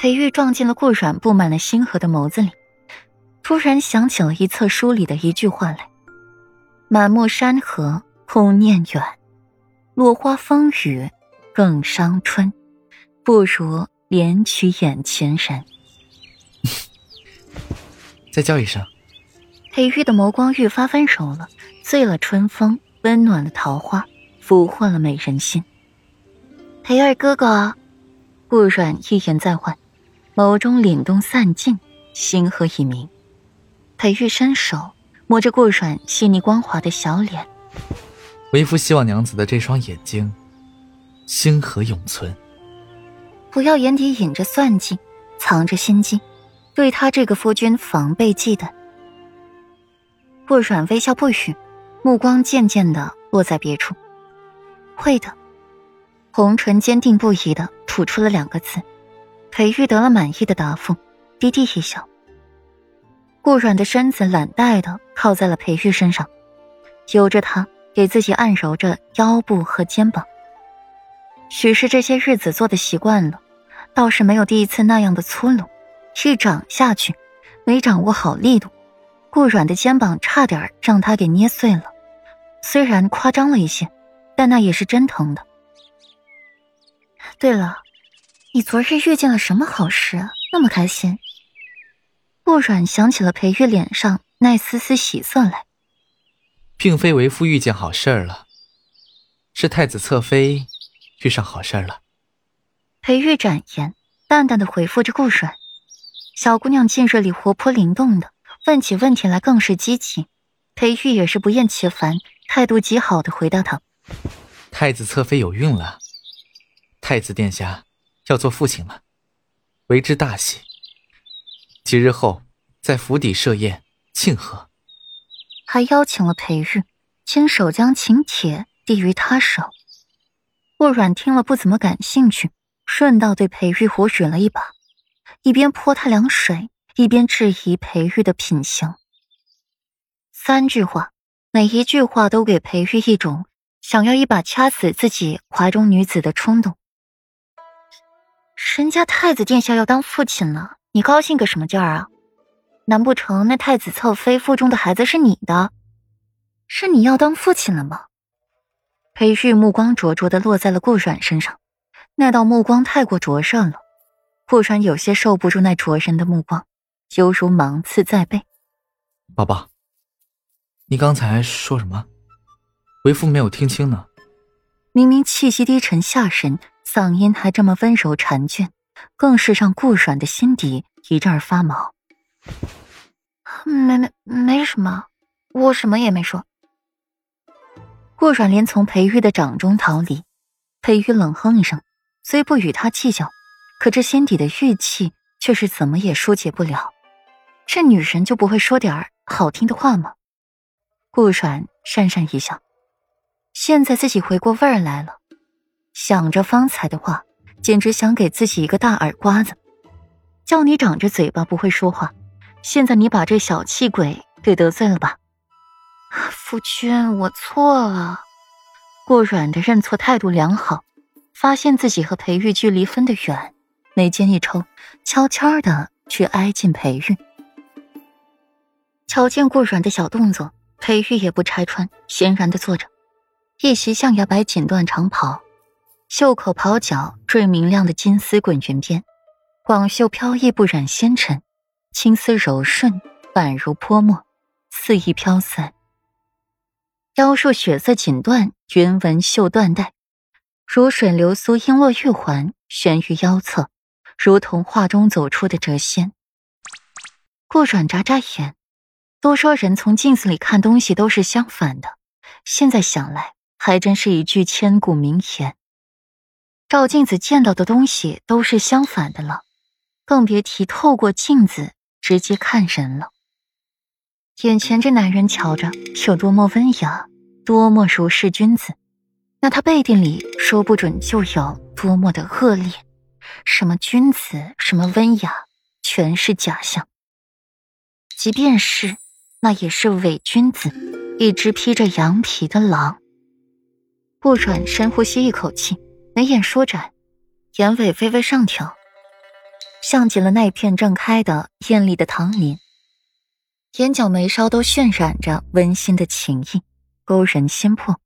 裴玉撞进了顾阮布满了星河的眸子里，突然想起了一册书里的一句话来：“满目山河空念远，落花风雨更伤春，不如怜取眼前人。”再叫一声。裴玉的眸光愈发温柔了，醉了春风，温暖了桃花，俘获了美人心。裴二哥哥，顾阮一言再唤。眸中凛冬散尽，星河已明。裴玉伸手摸着顾阮细腻光滑的小脸，为夫希望娘子的这双眼睛，星河永存。不要眼底隐着算计，藏着心机，对他这个夫君防备忌惮。顾阮微笑不语，目光渐渐的落在别处。会的，红唇坚定不移的吐出了两个字。裴玉得了满意的答复，低低一笑。顾软的身子懒怠的靠在了裴玉身上，由着他给自己按揉着腰部和肩膀。许是这些日子做的习惯了，倒是没有第一次那样的粗鲁。一掌下去，没掌握好力度，顾软的肩膀差点让他给捏碎了。虽然夸张了一些，但那也是真疼的。对了。你昨日遇见了什么好事啊？那么开心。顾阮想起了裴玉脸上那丝丝喜色来，并非为夫遇见好事儿了，是太子侧妃遇上好事儿了。裴玉展颜，淡淡的回复着顾阮。小姑娘近日里活泼灵动的，问起问题来更是积极。裴玉也是不厌其烦，态度极好的回答她：太子侧妃有孕了，太子殿下。要做父亲了，为之大喜。几日后在府邸设宴庆贺，还邀请了裴玉亲手将请帖递于他手。顾阮听了不怎么感兴趣，顺道对裴玉胡吮了一把，一边泼他凉水，一边质疑裴玉的品行。三句话，每一句话都给裴玉一种想要一把掐死自己怀中女子的冲动。人家太子殿下要当父亲了，你高兴个什么劲儿啊？难不成那太子侧妃腹中的孩子是你的？是你要当父亲了吗？裴玉目光灼灼的落在了顾阮身上，那道目光太过灼热了，顾阮有些受不住那灼人的目光，犹如芒刺在背。宝宝，你刚才说什么？为父没有听清呢。明明气息低沉下身。嗓音还这么温柔缠卷，更是让顾阮的心底一阵发毛。没没没什么，我什么也没说。顾阮连从裴玉的掌中逃离，裴玉冷哼一声，虽不与他计较，可这心底的郁气却是怎么也疏解不了。这女人就不会说点好听的话吗？顾阮讪讪一笑，现在自己回过味儿来了。想着方才的话，简直想给自己一个大耳刮子。叫你长着嘴巴不会说话，现在你把这小气鬼给得罪了吧？夫君，我错了。顾阮的认错态度良好，发现自己和裴玉距离分得远，眉间一抽，悄悄的去挨近裴玉。瞧见顾阮的小动作，裴玉也不拆穿，闲然的坐着，一袭象牙白锦缎长袍。袖口袍角缀明亮的金丝滚云边，广袖飘逸不染纤尘，青丝柔顺，宛如泼墨，肆意飘散。腰束血色锦缎云纹绣缎带，如水流苏璎珞玉环悬于腰侧，如同画中走出的谪仙。顾阮眨眨眼，都说人从镜子里看东西都是相反的，现在想来，还真是一句千古名言。照镜子见到的东西都是相反的了，更别提透过镜子直接看人了。眼前这男人瞧着有多么温雅，多么如是君子，那他背地里说不准就有多么的恶劣。什么君子，什么温雅，全是假象。即便是，那也是伪君子，一只披着羊皮的狼。顾阮深呼吸一口气。眉眼舒展，眼尾微微上挑。像极了那片正开的艳丽的棠林，眼角眉梢都渲染着温馨的情意，勾人心魄。